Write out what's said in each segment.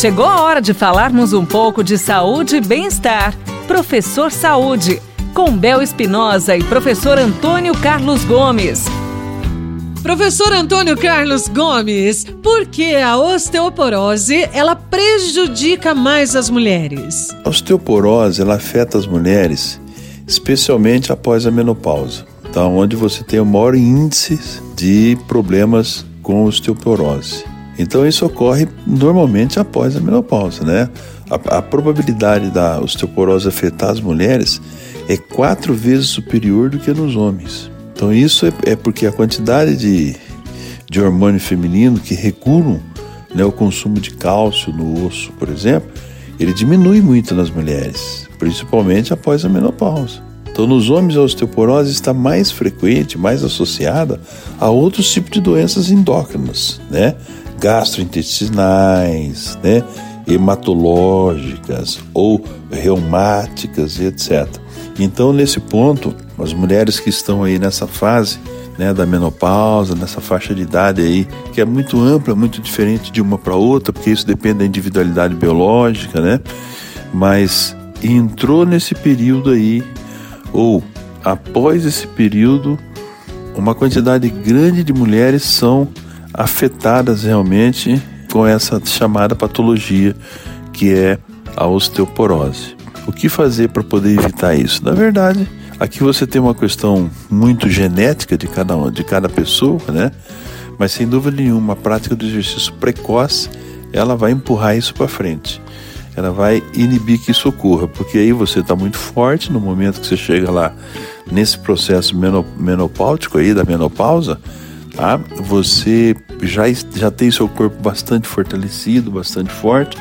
Chegou a hora de falarmos um pouco de saúde e bem-estar. Professor Saúde, com Bel Espinosa e professor Antônio Carlos Gomes. Professor Antônio Carlos Gomes, por que a osteoporose ela prejudica mais as mulheres? A osteoporose ela afeta as mulheres, especialmente após a menopausa, tá? onde você tem o maior índice de problemas com osteoporose. Então isso ocorre normalmente após a menopausa, né? A, a probabilidade da osteoporose afetar as mulheres é quatro vezes superior do que nos homens. Então isso é, é porque a quantidade de, de hormônio feminino que regulam né, o consumo de cálcio no osso, por exemplo, ele diminui muito nas mulheres, principalmente após a menopausa. Então, nos homens, a osteoporose está mais frequente, mais associada a outros tipos de doenças endócrinas, né? gastrointestinais, né? hematológicas ou reumáticas etc. Então, nesse ponto, as mulheres que estão aí nessa fase né, da menopausa, nessa faixa de idade aí, que é muito ampla, muito diferente de uma para outra, porque isso depende da individualidade biológica, né? Mas entrou nesse período aí, ou após esse período, uma quantidade grande de mulheres são afetadas realmente com essa chamada patologia que é a osteoporose. O que fazer para poder evitar isso? Na verdade, aqui você tem uma questão muito genética de cada de cada pessoa, né? Mas sem dúvida nenhuma, a prática do exercício precoce, ela vai empurrar isso para frente. Ela vai inibir que isso ocorra, porque aí você está muito forte no momento que você chega lá nesse processo menopáutico aí da menopausa, tá? Você já, já tem seu corpo bastante fortalecido, bastante forte,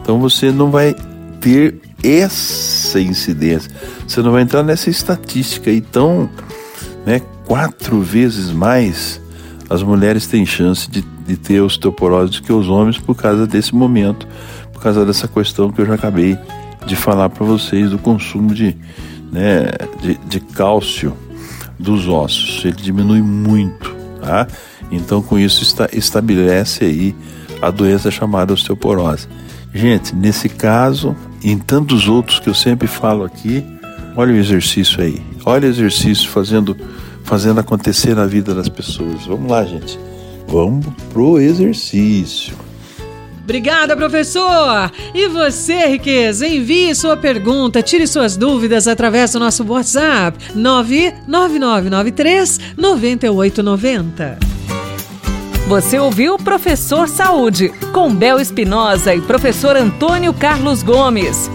então você não vai ter essa incidência, você não vai entrar nessa estatística aí tão, né, quatro vezes mais as mulheres têm chance de, de ter osteoporose do que os homens por causa desse momento, por causa dessa questão que eu já acabei de falar para vocês do consumo de, né, de, de cálcio dos ossos. Ele diminui muito, tá? Então, com isso, está, estabelece aí a doença chamada osteoporose. Gente, nesse caso, em tantos outros que eu sempre falo aqui, olha o exercício aí. Olha o exercício fazendo, fazendo acontecer na vida das pessoas. Vamos lá, gente. Vamos pro exercício. Obrigada, professor! E você, Riqueza, envie sua pergunta, tire suas dúvidas através do nosso WhatsApp 99993 9890. Você ouviu Professor Saúde, com Bel Espinosa e professor Antônio Carlos Gomes.